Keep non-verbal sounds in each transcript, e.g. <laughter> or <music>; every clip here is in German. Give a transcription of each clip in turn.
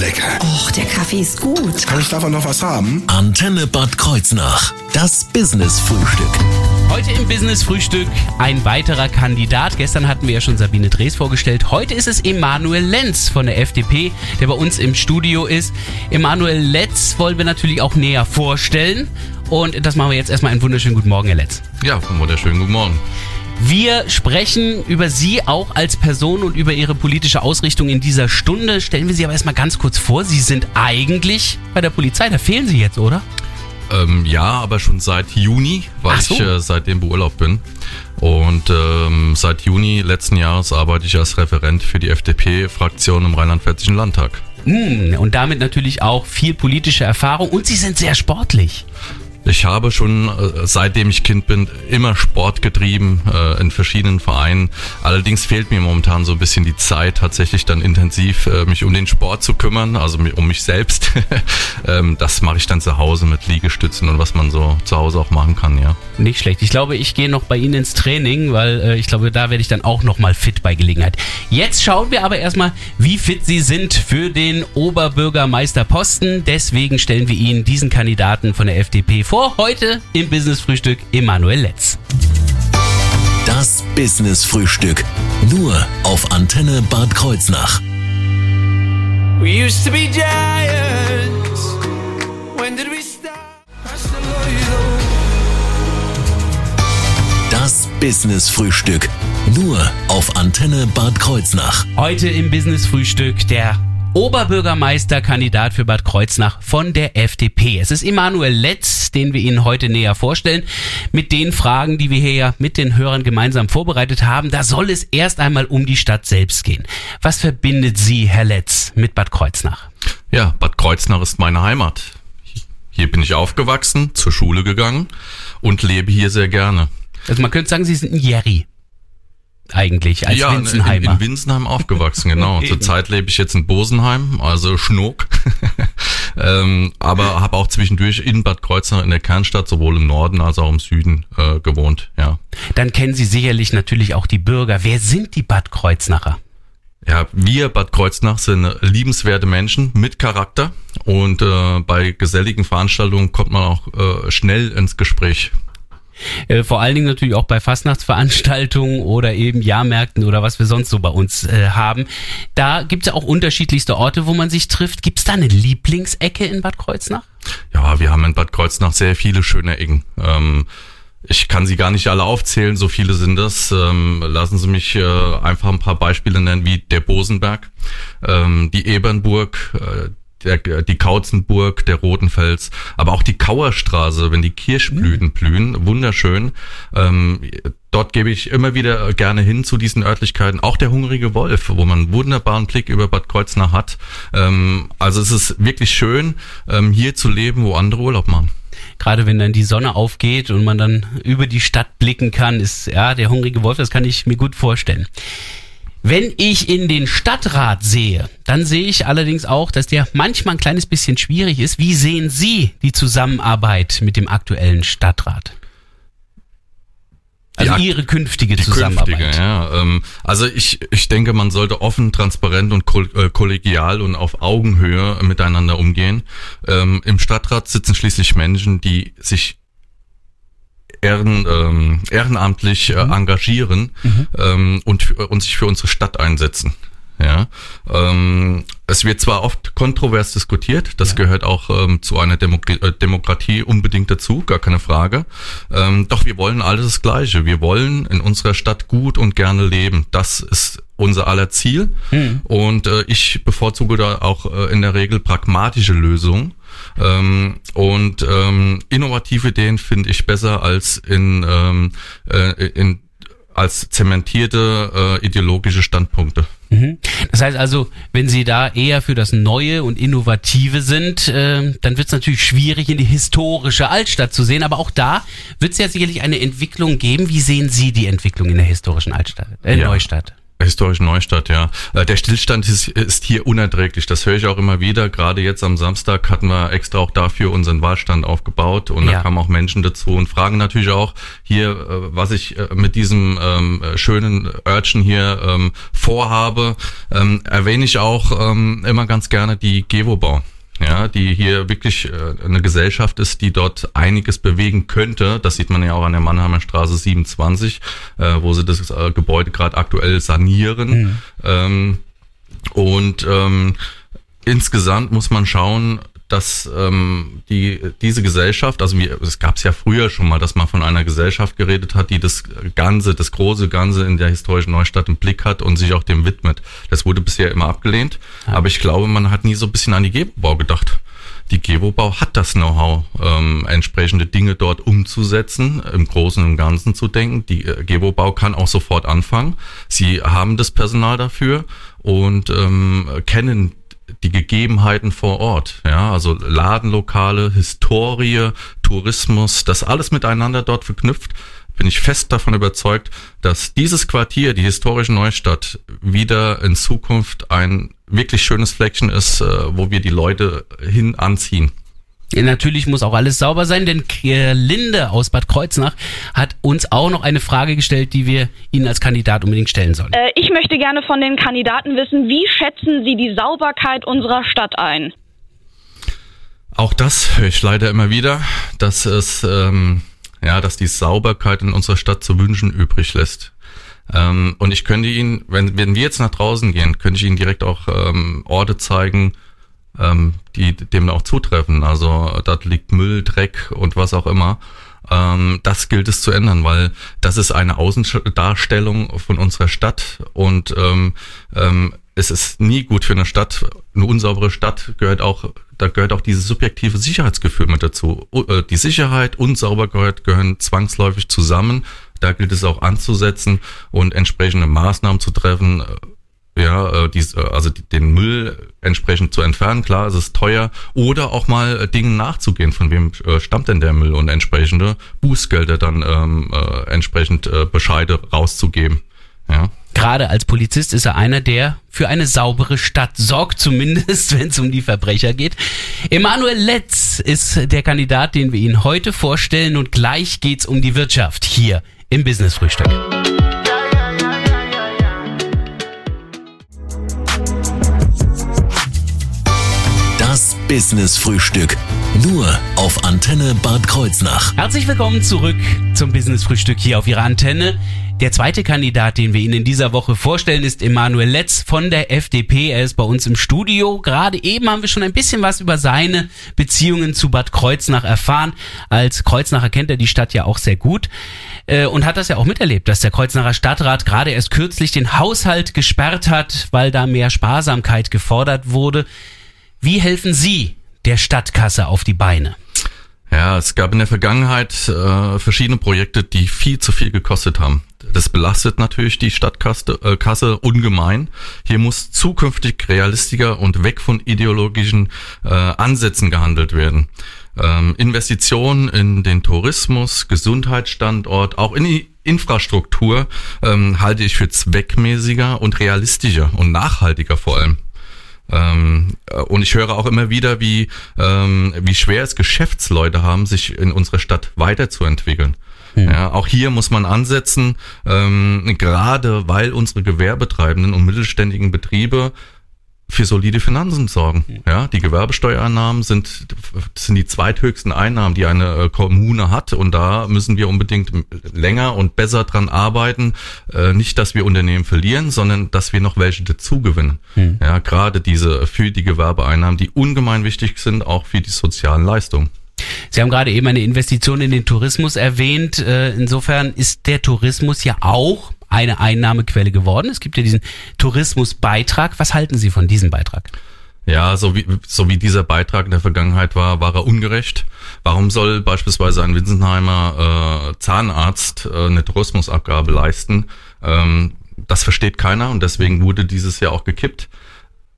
lecker. Och, der Kaffee ist gut. Kann ich davon noch was haben? Antenne Bad Kreuznach. Das Business-Frühstück. Heute im Business Frühstück ein weiterer Kandidat. Gestern hatten wir ja schon Sabine Drees vorgestellt. Heute ist es Emanuel Lenz von der FDP, der bei uns im Studio ist. Emanuel Lenz wollen wir natürlich auch näher vorstellen. Und das machen wir jetzt erstmal einen wunderschönen guten Morgen, Herr Lenz. Ja, wunderschönen guten Morgen. Wir sprechen über Sie auch als Person und über Ihre politische Ausrichtung in dieser Stunde. Stellen wir Sie aber erstmal ganz kurz vor. Sie sind eigentlich bei der Polizei. Da fehlen Sie jetzt, oder? Ähm, ja, aber schon seit Juni, weil so. ich äh, seitdem beurlaubt bin. Und ähm, seit Juni letzten Jahres arbeite ich als Referent für die FDP-Fraktion im Rheinland-Pfälzischen Landtag. Mm, Und damit natürlich auch viel politische Erfahrung. Und Sie sind sehr sportlich. Ich habe schon, äh, seitdem ich Kind bin, immer Sport getrieben äh, in verschiedenen Vereinen. Allerdings fehlt mir momentan so ein bisschen die Zeit, tatsächlich dann intensiv äh, mich um den Sport zu kümmern, also um mich selbst. <laughs> ähm, das mache ich dann zu Hause mit Liegestützen und was man so zu Hause auch machen kann, ja. Nicht schlecht. Ich glaube, ich gehe noch bei Ihnen ins Training, weil äh, ich glaube, da werde ich dann auch noch mal fit bei Gelegenheit. Jetzt schauen wir aber erstmal, wie fit Sie sind für den Oberbürgermeisterposten. Deswegen stellen wir Ihnen diesen Kandidaten von der FDP vor. Heute im Business Frühstück Emanuel Letz. Das Business-Frühstück. Nur auf Antenne Bad Kreuznach. We used to be giants. When did we start? Das Business-Frühstück. Nur auf Antenne Bad Kreuznach. Heute im Business Frühstück der Oberbürgermeisterkandidat für Bad Kreuznach von der FDP. Es ist Emanuel Letz, den wir Ihnen heute näher vorstellen. Mit den Fragen, die wir hier ja mit den Hörern gemeinsam vorbereitet haben, da soll es erst einmal um die Stadt selbst gehen. Was verbindet Sie, Herr Letz, mit Bad Kreuznach? Ja, Bad Kreuznach ist meine Heimat. Hier bin ich aufgewachsen, zur Schule gegangen und lebe hier sehr gerne. Also man könnte sagen, Sie sind ein Jerry. Eigentlich, als ja, in, in, Winzenheimer. in Winsenheim aufgewachsen, genau. <laughs> Zurzeit lebe ich jetzt in Bosenheim, also Schnuck. <laughs> ähm, aber habe auch zwischendurch in Bad Kreuznach in der Kernstadt, sowohl im Norden als auch im Süden äh, gewohnt, ja. Dann kennen Sie sicherlich natürlich auch die Bürger. Wer sind die Bad Kreuznacher? Ja, wir Bad Kreuznach sind liebenswerte Menschen mit Charakter und äh, bei geselligen Veranstaltungen kommt man auch äh, schnell ins Gespräch. Äh, vor allen Dingen natürlich auch bei Fastnachtsveranstaltungen oder eben Jahrmärkten oder was wir sonst so bei uns äh, haben. Da gibt es ja auch unterschiedlichste Orte, wo man sich trifft. Gibt es da eine Lieblingsecke in Bad Kreuznach? Ja, wir haben in Bad Kreuznach sehr viele schöne Ecken. Ähm, ich kann sie gar nicht alle aufzählen, so viele sind das. Ähm, lassen Sie mich äh, einfach ein paar Beispiele nennen, wie der Bosenberg, ähm, die Ebernburg, äh, der, die Kautzenburg, der Rotenfels, aber auch die Kauerstraße, wenn die Kirschblüten blühen, wunderschön. Ähm, dort gebe ich immer wieder gerne hin zu diesen Örtlichkeiten. Auch der Hungrige Wolf, wo man einen wunderbaren Blick über Bad Kreuznach hat. Ähm, also es ist wirklich schön, ähm, hier zu leben, wo andere Urlaub machen. Gerade wenn dann die Sonne aufgeht und man dann über die Stadt blicken kann, ist ja der hungrige Wolf, das kann ich mir gut vorstellen. Wenn ich in den Stadtrat sehe, dann sehe ich allerdings auch, dass der manchmal ein kleines bisschen schwierig ist. Wie sehen Sie die Zusammenarbeit mit dem aktuellen Stadtrat? Also Ja, Ihre künftige Die Zusammenarbeit. künftige, ja. Ähm, also ich, ich denke, man sollte offen, transparent und äh, kollegial und auf Augenhöhe miteinander umgehen. Ähm, Im Stadtrat sitzen schließlich Menschen, die sich ehren, ähm, ehrenamtlich äh, engagieren ähm, und, und sich für unsere Stadt einsetzen. Ja, ähm, es wird zwar oft kontrovers diskutiert, das gehört auch ähm, zu einer Demok äh, Demokratie unbedingt dazu, gar keine Frage. Ähm, doch wir wollen alles das Gleiche. Wir wollen in unserer Stadt gut und gerne leben. Das ist unser aller Ziel. Und äh, ich bevorzuge da auch äh, in der Regel pragmatische Lösungen. Ähm, und ähm, innovative Ideen finde ich besser als in, ähm, äh, in als zementierte äh, ideologische Standpunkte. Mhm. Das heißt also, wenn Sie da eher für das Neue und Innovative sind, äh, dann wird es natürlich schwierig, in die historische Altstadt zu sehen. Aber auch da wird es ja sicherlich eine Entwicklung geben. Wie sehen Sie die Entwicklung in der historischen Altstadt, äh, Ja. Neustadt? Historische Neustadt, ja. Äh, Der Stillstand ist, ist hier unerträglich. Das höre ich auch immer wieder. Gerade jetzt am Samstag hatten wir extra auch dafür unseren Wahlstand aufgebaut und Ja. da kamen auch Menschen dazu und fragen natürlich auch hier, äh, was ich äh, mit diesem ähm, äh, schönen Örtchen hier ähm, vorhabe. Ähm, erwähne ich auch ähm, immer ganz gerne die Gewobau. Ja, die hier wirklich äh, eine Gesellschaft ist, die dort einiges bewegen könnte. Das sieht man ja auch an der Mannheimer Straße 27, äh, wo sie das äh, Gebäude gerade aktuell sanieren. Ähm, und ähm, insgesamt muss man schauen, dass ähm, die diese Gesellschaft, also wir, es gab es ja früher schon mal, dass man von einer Gesellschaft geredet hat, die das Ganze, das große Ganze in der historischen Neustadt im Blick hat und sich auch dem widmet. Das wurde bisher immer abgelehnt, aber ich glaube, man hat nie so ein bisschen an die Gebobau gedacht. Die Gebobau hat das Know-how, ähm, entsprechende Dinge dort umzusetzen, im Großen und Ganzen zu denken. Die äh, Gebobau kann auch sofort anfangen. Sie haben das Personal dafür und ähm, kennen die Gegebenheiten vor Ort, ja, also Ladenlokale, Historie, Tourismus, das alles miteinander dort verknüpft, bin ich fest davon überzeugt, dass dieses Quartier, die historische Neustadt, wieder in Zukunft ein wirklich schönes Fleckchen ist, äh, wo wir die Leute hin anziehen. Natürlich muss auch alles sauber sein, denn Linde aus Bad Kreuznach hat uns auch noch eine Frage gestellt, die wir Ihnen als Kandidat unbedingt stellen sollen. Äh, ich möchte gerne von den Kandidaten wissen, wie schätzen Sie die Sauberkeit unserer Stadt ein? Auch das höre ich leider immer wieder, dass es, ähm, ja, dass die Sauberkeit in unserer Stadt zu wünschen übrig lässt. Ähm, und ich könnte Ihnen, wenn, wenn wir jetzt nach draußen gehen, könnte ich Ihnen direkt auch ähm, Orte zeigen, ähm, die dem auch zutreffen. Also dort liegt Müll, Dreck und was auch immer. Ähm, das gilt es zu ändern, weil das ist eine Außendarstellung von unserer Stadt und ähm, ähm, es ist nie gut für eine Stadt. Eine unsaubere Stadt gehört auch, da gehört auch dieses subjektive Sicherheitsgefühl mit dazu. Äh, Die Sicherheit und Sauberkeit gehören zwangsläufig zusammen. Da gilt es auch anzusetzen und entsprechende Maßnahmen zu treffen, ja, äh, dies, äh, also den Müll entsprechend zu entfernen, klar, es ist teuer, oder auch mal äh, Dingen nachzugehen, von wem stammt denn der Müll und entsprechende Bußgelder dann ähm, äh, entsprechend äh, Bescheide rauszugeben. Ja. Gerade als Polizist ist er einer, der für eine saubere Stadt sorgt, zumindest <laughs> wenn es um die Verbrecher geht. Emanuel Letz ist der Kandidat, den wir Ihnen heute vorstellen und gleich geht's um die Wirtschaft hier im Business Frühstück. Business Frühstück. Nur auf Antenne Bad Kreuznach. Herzlich willkommen zurück zum Business Frühstück hier auf Ihrer Antenne. Der zweite Kandidat, den wir Ihnen in dieser Woche vorstellen, ist Emanuel Letz von der FDP. Er ist bei uns im Studio. Gerade eben haben wir schon ein bisschen was über seine Beziehungen zu Bad Kreuznach erfahren. Als Kreuznacher kennt er die Stadt ja auch sehr gut äh, und hat das ja auch miterlebt, dass der Kreuznacher Stadtrat gerade erst kürzlich den Haushalt gesperrt hat, weil da mehr Sparsamkeit gefordert wurde. Wie helfen Sie der Stadtkasse auf die Beine? Ja, es gab in der Vergangenheit äh, verschiedene Projekte, die viel zu viel gekostet haben. Das belastet natürlich die Stadtkasse äh, Kasse ungemein. Hier muss zukünftig realistischer und weg von ideologischen äh, Ansätzen gehandelt werden. Ähm, Investitionen in den Tourismus, Gesundheitsstandort, auch in die Infrastruktur ähm, halte ich für zweckmäßiger und realistischer und nachhaltiger vor allem. Ähm, äh, und ich höre auch immer wieder, wie, ähm, wie schwer es Geschäftsleute haben, sich in unserer Stadt weiterzuentwickeln. Ja, auch hier muss man ansetzen, ähm, gerade weil unsere gewerbetreibenden und mittelständigen Betriebe für solide Finanzen sorgen. Ja, die Gewerbesteuereinnahmen sind, sind die zweithöchsten Einnahmen, die eine äh, Kommune hat. Und da müssen wir unbedingt länger und besser dran arbeiten. Äh, nicht, dass wir Unternehmen verlieren, sondern dass wir noch welche dazugewinnen. Ja, gerade diese für die Gewerbeeinnahmen, die ungemein wichtig sind, auch für die sozialen Leistungen. Sie haben gerade eben eine Investition in den Tourismus erwähnt. Äh, Insofern ist der Tourismus ja auch eine Einnahmequelle geworden. Es gibt ja diesen Tourismusbeitrag. Was halten Sie von diesem Beitrag? Ja, so wie, so wie dieser Beitrag in der Vergangenheit war, war er ungerecht. Warum soll beispielsweise ein Winsenheimer äh, Zahnarzt äh, eine Tourismusabgabe leisten? Ähm, das versteht keiner und deswegen wurde dieses Jahr auch gekippt.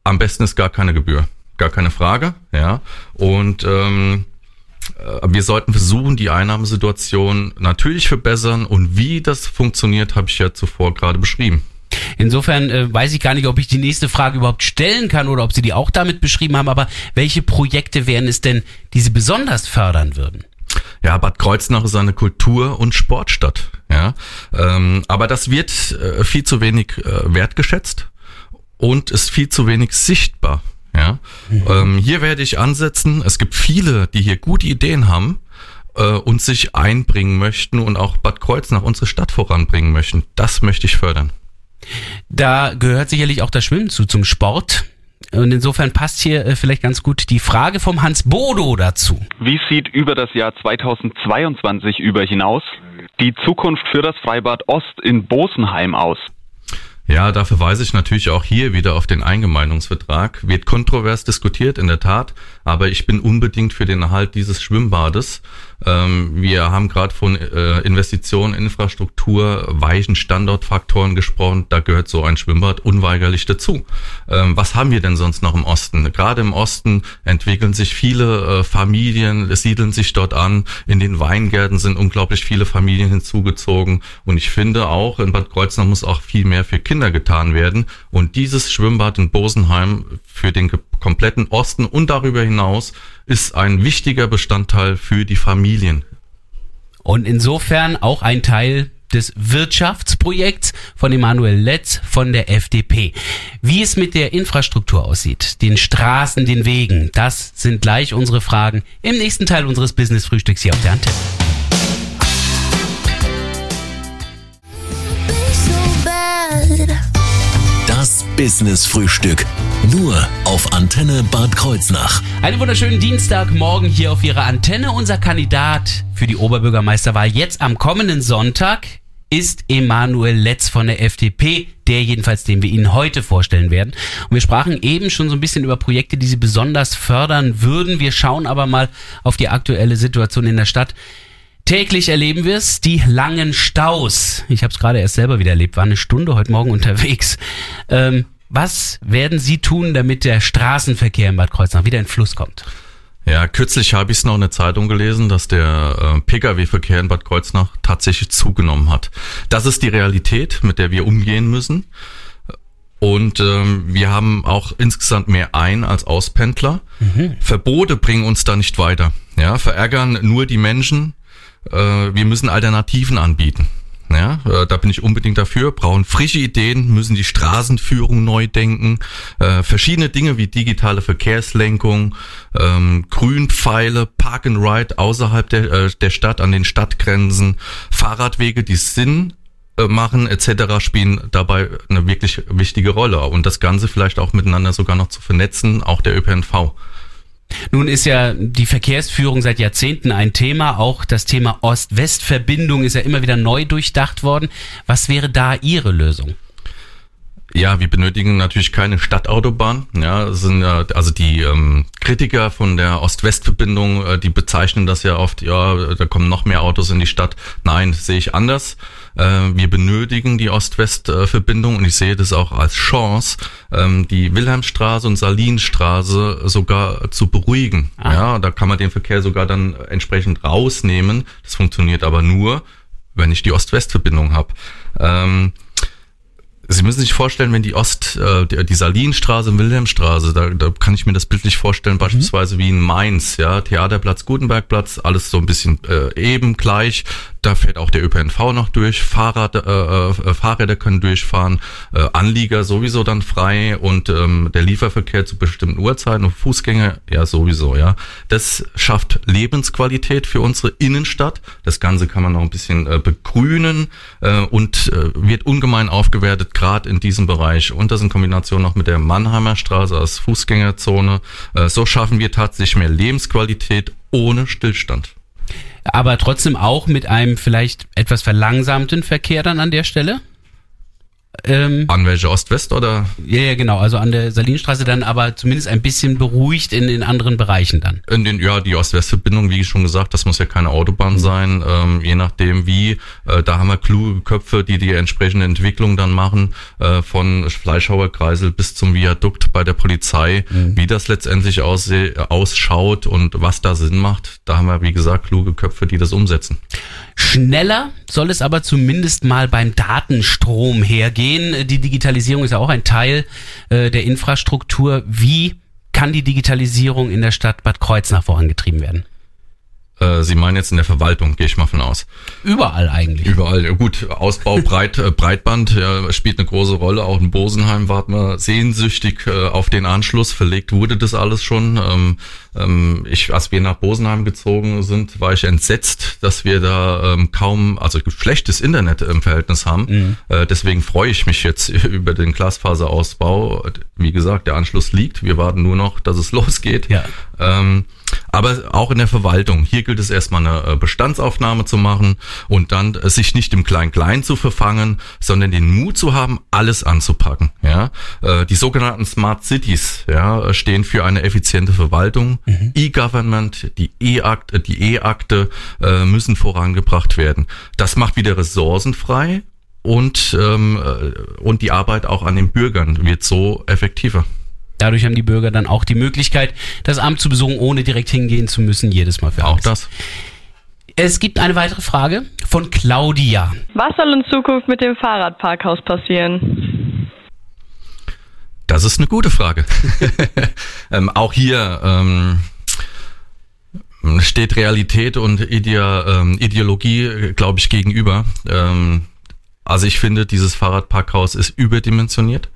Am besten ist gar keine Gebühr, gar keine Frage, ja. Und ähm, äh, wir sollten versuchen, die Einnahmesituation natürlich verbessern und wie das funktioniert, habe ich ja zuvor gerade beschrieben. Insofern äh, weiß ich gar nicht, ob ich die nächste Frage überhaupt stellen kann oder ob Sie die auch damit beschrieben haben, aber welche Projekte wären es denn, die Sie besonders fördern würden? Ja, Bad Kreuznach ist eine Kultur- und Sportstadt. Ja, ähm, aber das wird äh, viel zu wenig äh, wertgeschätzt und ist viel zu wenig sichtbar. Ja, mhm. ähm, hier werde ich ansetzen. Es gibt viele, die hier gute Ideen haben äh, und sich einbringen möchten und auch Bad Kreuznach, unsere Stadt voranbringen möchten. Das möchte ich fördern. Da gehört sicherlich auch das Schwimmen zu zum Sport. Und insofern passt hier äh, vielleicht ganz gut die Frage vom Hans Bodo dazu. Wie sieht über das Jahr 2022 über hinaus die Zukunft für das Freibad Ost in Bosenheim aus? Ja, da verweise ich natürlich auch hier wieder auf den Eingemeindungsvertrag. Wird kontrovers diskutiert, in der Tat, aber ich bin unbedingt für den Erhalt dieses Schwimmbades. Ähm, wir haben gerade von äh, Investitionen, Infrastruktur, weichen Standortfaktoren gesprochen. Da gehört so ein Schwimmbad unweigerlich dazu. Ähm, was haben wir denn sonst noch im Osten? Gerade im Osten entwickeln sich viele äh, Familien, siedeln sich dort an. In den Weingärten sind unglaublich viele Familien hinzugezogen. Und ich finde auch, in Bad Kreuznach muss auch viel mehr für Kinder getan werden. Und dieses Schwimmbad in Bosenheim für den kompletten Osten und darüber hinaus ist ein wichtiger Bestandteil für die Familien. Und insofern auch ein Teil des Wirtschaftsprojekts von Emanuel Letz von der FDP. Wie es mit der Infrastruktur aussieht, den Straßen, den Wegen, das sind gleich unsere Fragen im nächsten Teil unseres Business-Frühstücks hier auf der Antenne. Das Business-Frühstück. Nur auf Antenne Bad Kreuznach. Einen wunderschönen Dienstagmorgen hier auf Ihrer Antenne. Unser Kandidat für die Oberbürgermeisterwahl jetzt am kommenden Sonntag ist Emanuel Letz von der FDP, der jedenfalls, den wir Ihnen heute vorstellen werden. Und wir sprachen eben schon so ein bisschen über Projekte, die Sie besonders fördern würden. Wir schauen aber mal auf die aktuelle Situation in der Stadt. Täglich erleben wir es, die langen Staus. Ich habe es gerade erst selber wieder erlebt, war eine Stunde heute Morgen <laughs> unterwegs. Ähm, was werden Sie tun, damit der Straßenverkehr in Bad Kreuznach wieder in Fluss kommt? Ja, kürzlich habe ich es noch in der Zeitung gelesen, dass der äh, Pkw-Verkehr in Bad Kreuznach tatsächlich zugenommen hat. Das ist die Realität, mit der wir umgehen müssen. Und ähm, wir haben auch insgesamt mehr Ein- als Auspendler. Mhm. Verbote bringen uns da nicht weiter. Ja, verärgern nur die Menschen, äh, wir müssen Alternativen anbieten. Ja, äh, da bin ich unbedingt dafür. Brauchen frische Ideen, müssen die Straßenführung neu denken. Äh, verschiedene Dinge wie digitale Verkehrslenkung, ähm, Grünpfeile, Park and Ride außerhalb der, äh, der Stadt, an den Stadtgrenzen, Fahrradwege, die Sinn äh, machen etc. spielen dabei eine wirklich wichtige Rolle. Und das Ganze vielleicht auch miteinander sogar noch zu vernetzen, auch der ÖPNV. Nun ist ja die Verkehrsführung seit Jahrzehnten ein Thema. Auch das Thema Ost-West-Verbindung ist ja immer wieder neu durchdacht worden. Was wäre da Ihre Lösung? Ja, wir benötigen natürlich keine Stadtautobahn. Ja, sind ja also die ähm, Kritiker von der Ost-West-Verbindung, äh, die bezeichnen das ja oft. Ja, da kommen noch mehr Autos in die Stadt. Nein, sehe ich anders. Äh, wir benötigen die Ost-West-Verbindung und ich sehe das auch als Chance, ähm, die Wilhelmstraße und Salinstraße sogar zu beruhigen. Ah. Ja, da kann man den Verkehr sogar dann entsprechend rausnehmen. Das funktioniert aber nur, wenn ich die Ost-West-Verbindung habe. Ähm, Sie müssen sich vorstellen, wenn die Ost, äh, die Salinstraße und Wilhelmstraße, da, da kann ich mir das bildlich vorstellen, beispielsweise mhm. wie in Mainz, ja, Theaterplatz, Gutenbergplatz, alles so ein bisschen äh, eben gleich. Da fährt auch der ÖPNV noch durch, Fahrrad, äh, äh, Fahrräder können durchfahren, äh, Anlieger sowieso dann frei und ähm, der Lieferverkehr zu bestimmten Uhrzeiten und Fußgänger ja sowieso, ja. Das schafft Lebensqualität für unsere Innenstadt. Das Ganze kann man noch ein bisschen äh, begrünen äh, und äh, wird ungemein aufgewertet, gerade in diesem Bereich. Und das in Kombination noch mit der Mannheimer Straße als Fußgängerzone. Äh, so schaffen wir tatsächlich mehr Lebensqualität ohne Stillstand aber trotzdem auch mit einem vielleicht etwas verlangsamten Verkehr dann an der Stelle? Ähm, an welche Ost-West oder? Ja, ja, genau. Also an der Salinstraße dann aber zumindest ein bisschen beruhigt in den anderen Bereichen dann. In den, ja, die Ost-West-Verbindung, wie ich schon gesagt, das muss ja keine Autobahn mhm. sein. Ähm, je nachdem wie, äh, da haben wir kluge Köpfe, die die entsprechende Entwicklung dann machen, äh, von Fleischhauerkreisel bis zum Viadukt bei der Polizei, mhm. wie das letztendlich ausschaut und was da Sinn macht. Da haben wir, wie gesagt, kluge Köpfe, die das umsetzen. Schneller soll es aber zumindest mal beim Datenstrom hergehen gehen. Die Digitalisierung ist ja auch ein Teil äh, der Infrastruktur. Wie kann die Digitalisierung in der Stadt Bad Kreuznach vorangetrieben werden? Äh, Sie meinen jetzt in der Verwaltung, gehe ich mal von aus. Überall eigentlich. Überall. Ja, gut, Ausbau Breit, äh, Breitband ja, spielt eine große Rolle. Auch in Bosenheim warten wir sehnsüchtig äh, auf den Anschluss. Verlegt wurde das alles schon. Ähm, ähm, ich, als wir nach Bosenheim gezogen sind, war ich entsetzt, dass wir da ähm, kaum, also schlechtes Internet im Verhältnis haben. Mhm. Äh, deswegen freue ich mich jetzt <laughs> über den Glasfaserausbau. Wie gesagt, der Anschluss liegt. Wir warten nur noch, dass es <laughs> losgeht. Ja. Ähm, aber auch in der Verwaltung. Hier gilt es erstmal eine äh, Bestandsaufnahme zu machen und dann äh, sich nicht im Klein-Klein zu verfangen, sondern den Mut zu haben, alles anzupacken. Ja, äh, die sogenannten Smart Cities ja, stehen für eine effiziente Verwaltung. Mhm. E-Government, die E-Akte, die E-Akte äh, müssen vorangebracht werden. Das macht wieder Ressourcen frei und ähm, und die Arbeit auch an den Bürgern wird so effektiver. Dadurch haben die Bürger dann auch die Möglichkeit, das Amt zu besuchen, ohne direkt hingehen zu müssen, jedes Mal für alles. Auch das. Es gibt eine weitere Frage von Claudia. Was soll in Zukunft mit dem Fahrradparkhaus passieren? Das ist eine gute Frage. <laughs> ähm, auch hier ähm, steht Realität und Ide ähm, Ideologie, glaube ich, gegenüber. Ähm, also ich finde, dieses Fahrradparkhaus ist überdimensioniert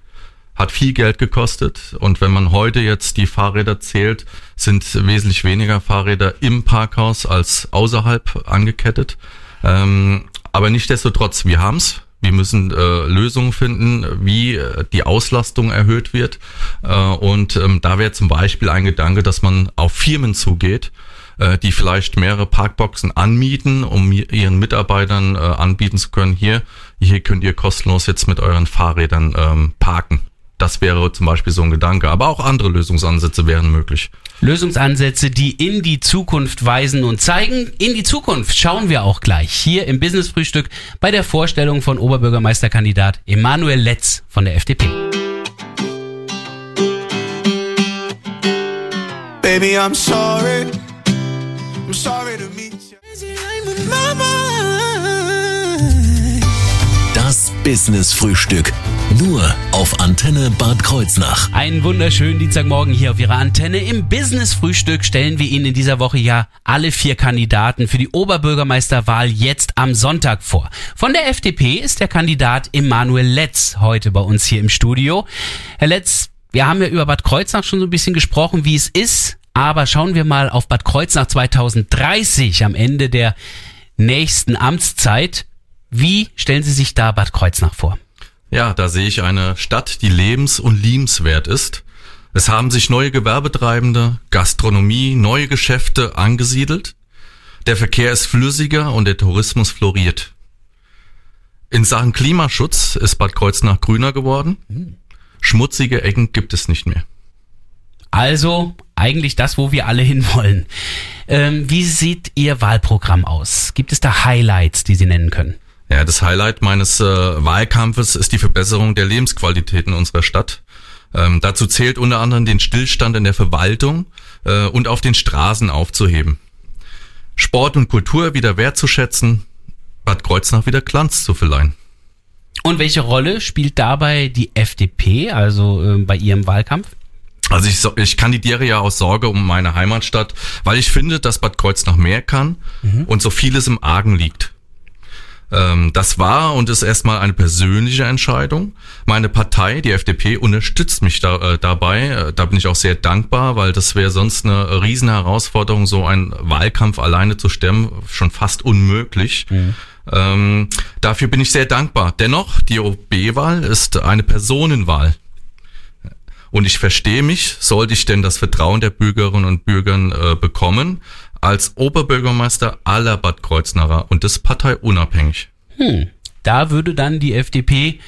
hat viel Geld gekostet. Und wenn man heute jetzt die Fahrräder zählt, sind wesentlich weniger Fahrräder im Parkhaus als außerhalb angekettet. Ähm, aber nichtdestotrotz, wir haben's. Wir müssen äh, Lösungen finden, wie äh, die Auslastung erhöht wird. Äh, und ähm, da wäre zum Beispiel ein Gedanke, dass man auf Firmen zugeht, äh, die vielleicht mehrere Parkboxen anmieten, um ihren Mitarbeitern äh, anbieten zu können, hier, hier könnt ihr kostenlos jetzt mit euren Fahrrädern ähm, parken. Das wäre zum Beispiel so ein Gedanke. Aber auch andere Lösungsansätze wären möglich. Lösungsansätze, die in die Zukunft weisen und zeigen. In die Zukunft schauen wir auch gleich hier im Business Frühstück bei der Vorstellung von Oberbürgermeisterkandidat Emanuel Letz von der FDP. Baby, I'm sorry. I'm sorry to meet you. Das Business Frühstück. Nur auf Antenne Bad Kreuznach. Einen wunderschönen Dienstagmorgen hier auf Ihrer Antenne. Im Business Frühstück stellen wir Ihnen in dieser Woche ja alle vier Kandidaten für die Oberbürgermeisterwahl jetzt am Sonntag vor. Von der FDP ist der Kandidat Emanuel Letz heute bei uns hier im Studio. Herr Letz, wir haben ja über Bad Kreuznach schon so ein bisschen gesprochen, wie es ist. Aber schauen wir mal auf Bad Kreuznach 2030 am Ende der nächsten Amtszeit. Wie stellen Sie sich da Bad Kreuznach vor? Ja, da sehe ich eine Stadt, die lebens- und liebenswert ist. Es haben sich neue Gewerbetreibende, Gastronomie, neue Geschäfte angesiedelt. Der Verkehr ist flüssiger und der Tourismus floriert. In Sachen Klimaschutz ist Bad Kreuznach grüner geworden. Schmutzige Ecken gibt es nicht mehr. Also eigentlich das, wo wir alle <laughs> hinwollen. Ähm, wie sieht Ihr Wahlprogramm aus? Gibt es da Highlights, die Sie nennen können? Ja, das Highlight meines äh, Wahlkampfes ist die Verbesserung der Lebensqualität in unserer Stadt. Ähm, dazu zählt unter anderem den Stillstand in der Verwaltung äh, und auf den Straßen aufzuheben. Sport und Kultur wieder wertzuschätzen, Bad Kreuznach wieder Glanz zu verleihen. Und welche Rolle spielt dabei die FDP, also äh, bei Ihrem Wahlkampf? Also ich, ich kandidiere ja aus Sorge um meine Heimatstadt, weil ich finde, dass Bad Kreuznach mehr kann mhm. und so vieles im Argen liegt. Ähm, das war und ist erstmal eine persönliche Entscheidung. Meine Partei, die FDP, unterstützt mich da, äh, dabei. Äh, da bin ich auch sehr dankbar, weil das wäre sonst eine riesen Herausforderung, so einen Wahlkampf alleine zu stemmen, schon fast unmöglich. Mhm. Ähm, dafür bin ich sehr dankbar. Dennoch, die OB-Wahl ist eine Personenwahl. Und ich verstehe mich, sollte ich denn das Vertrauen der Bürgerinnen und Bürgern äh, bekommen, als Oberbürgermeister aller Bad Kreuznacher und das parteiunabhängig. Hm. Da würde dann die FDP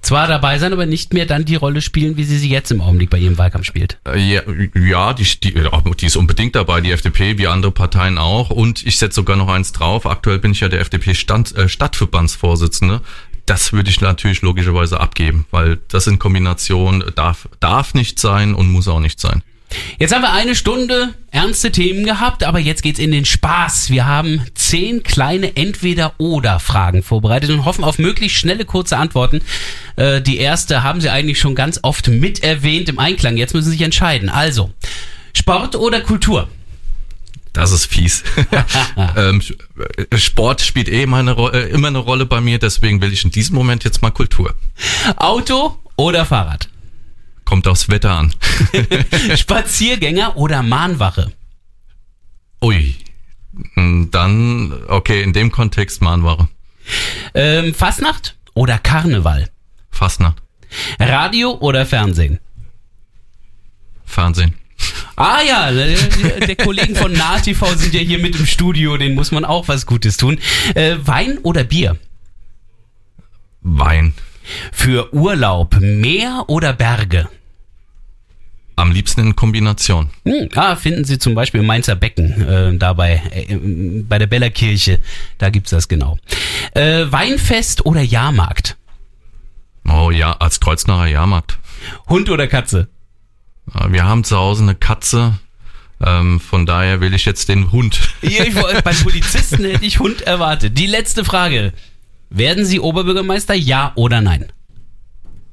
zwar dabei sein, aber nicht mehr dann die Rolle spielen, wie sie sie jetzt im Augenblick bei ihrem Wahlkampf spielt. Äh, ja, ja die, die, die ist unbedingt dabei, die FDP, wie andere Parteien auch. Und ich setze sogar noch eins drauf. Aktuell bin ich ja der FDP-Stand, äh, Stadtverbandsvorsitzende. Das würde ich natürlich logischerweise abgeben, weil das in Kombination darf, darf nicht sein und muss auch nicht sein. Jetzt haben wir eine Stunde ernste Themen gehabt, aber jetzt geht's in den Spaß. Wir haben zehn kleine Entweder-Oder-Fragen vorbereitet und hoffen auf möglichst schnelle, kurze Antworten. Äh, die erste haben Sie eigentlich schon ganz oft mit erwähnt im Einklang. Jetzt müssen Sie sich entscheiden. Also, Sport oder Kultur? Das ist fies. <laughs> ähm, Sport spielt eh immer eine, äh, immer eine Rolle bei mir, deswegen will ich in diesem Moment jetzt mal Kultur. Auto oder Fahrrad? Kommt aufs Wetter an. <laughs> <laughs> Spaziergänger oder Mahnwache? Ui. Hm, Dann, okay, in dem Kontext Mahnware. Ähm, Fastnacht oder Karneval? Fastnacht. Radio oder Fernsehen? Fernsehen. Ah ja, der, der Kollegen von NahTV sind ja hier mit im Studio, denen muss man auch was Gutes tun. Äh, Wein oder Bier? Wein. Für Urlaub Meer oder Berge? Am liebsten in Kombination. Ah, finden Sie zum Beispiel im Mainzer Becken, äh, dabei äh, bei der Bellerkirche, da gibt's das genau. Äh, Weinfest oder Jahrmarkt? Oh ja, als Kreuznacher Jahrmarkt. Hund oder Katze? Äh, Wir haben zu Hause eine Katze, ähm, von daher will ich jetzt den Hund. <laughs> Ja, ich, beim Polizisten hätte ich Hund erwartet. Die letzte Frage. Werden Sie Oberbürgermeister, ja oder nein?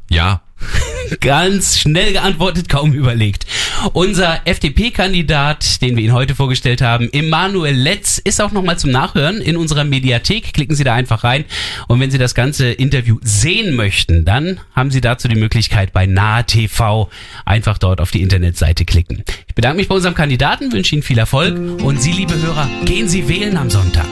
Ja, <laughs> Ganz schnell geantwortet, kaum überlegt. Unser FDP-Kandidat, den wir Ihnen heute vorgestellt haben, Emanuel Letz, ist auch nochmal zum Nachhören in unserer Mediathek. Klicken Sie da einfach rein. Und wenn Sie das ganze Interview sehen möchten, dann haben Sie dazu die Möglichkeit bei Nahe TV einfach dort auf die Internetseite klicken. Ich bedanke mich bei unserem Kandidaten, wünsche Ihnen viel Erfolg und Sie, liebe Hörer, gehen Sie wählen am Sonntag.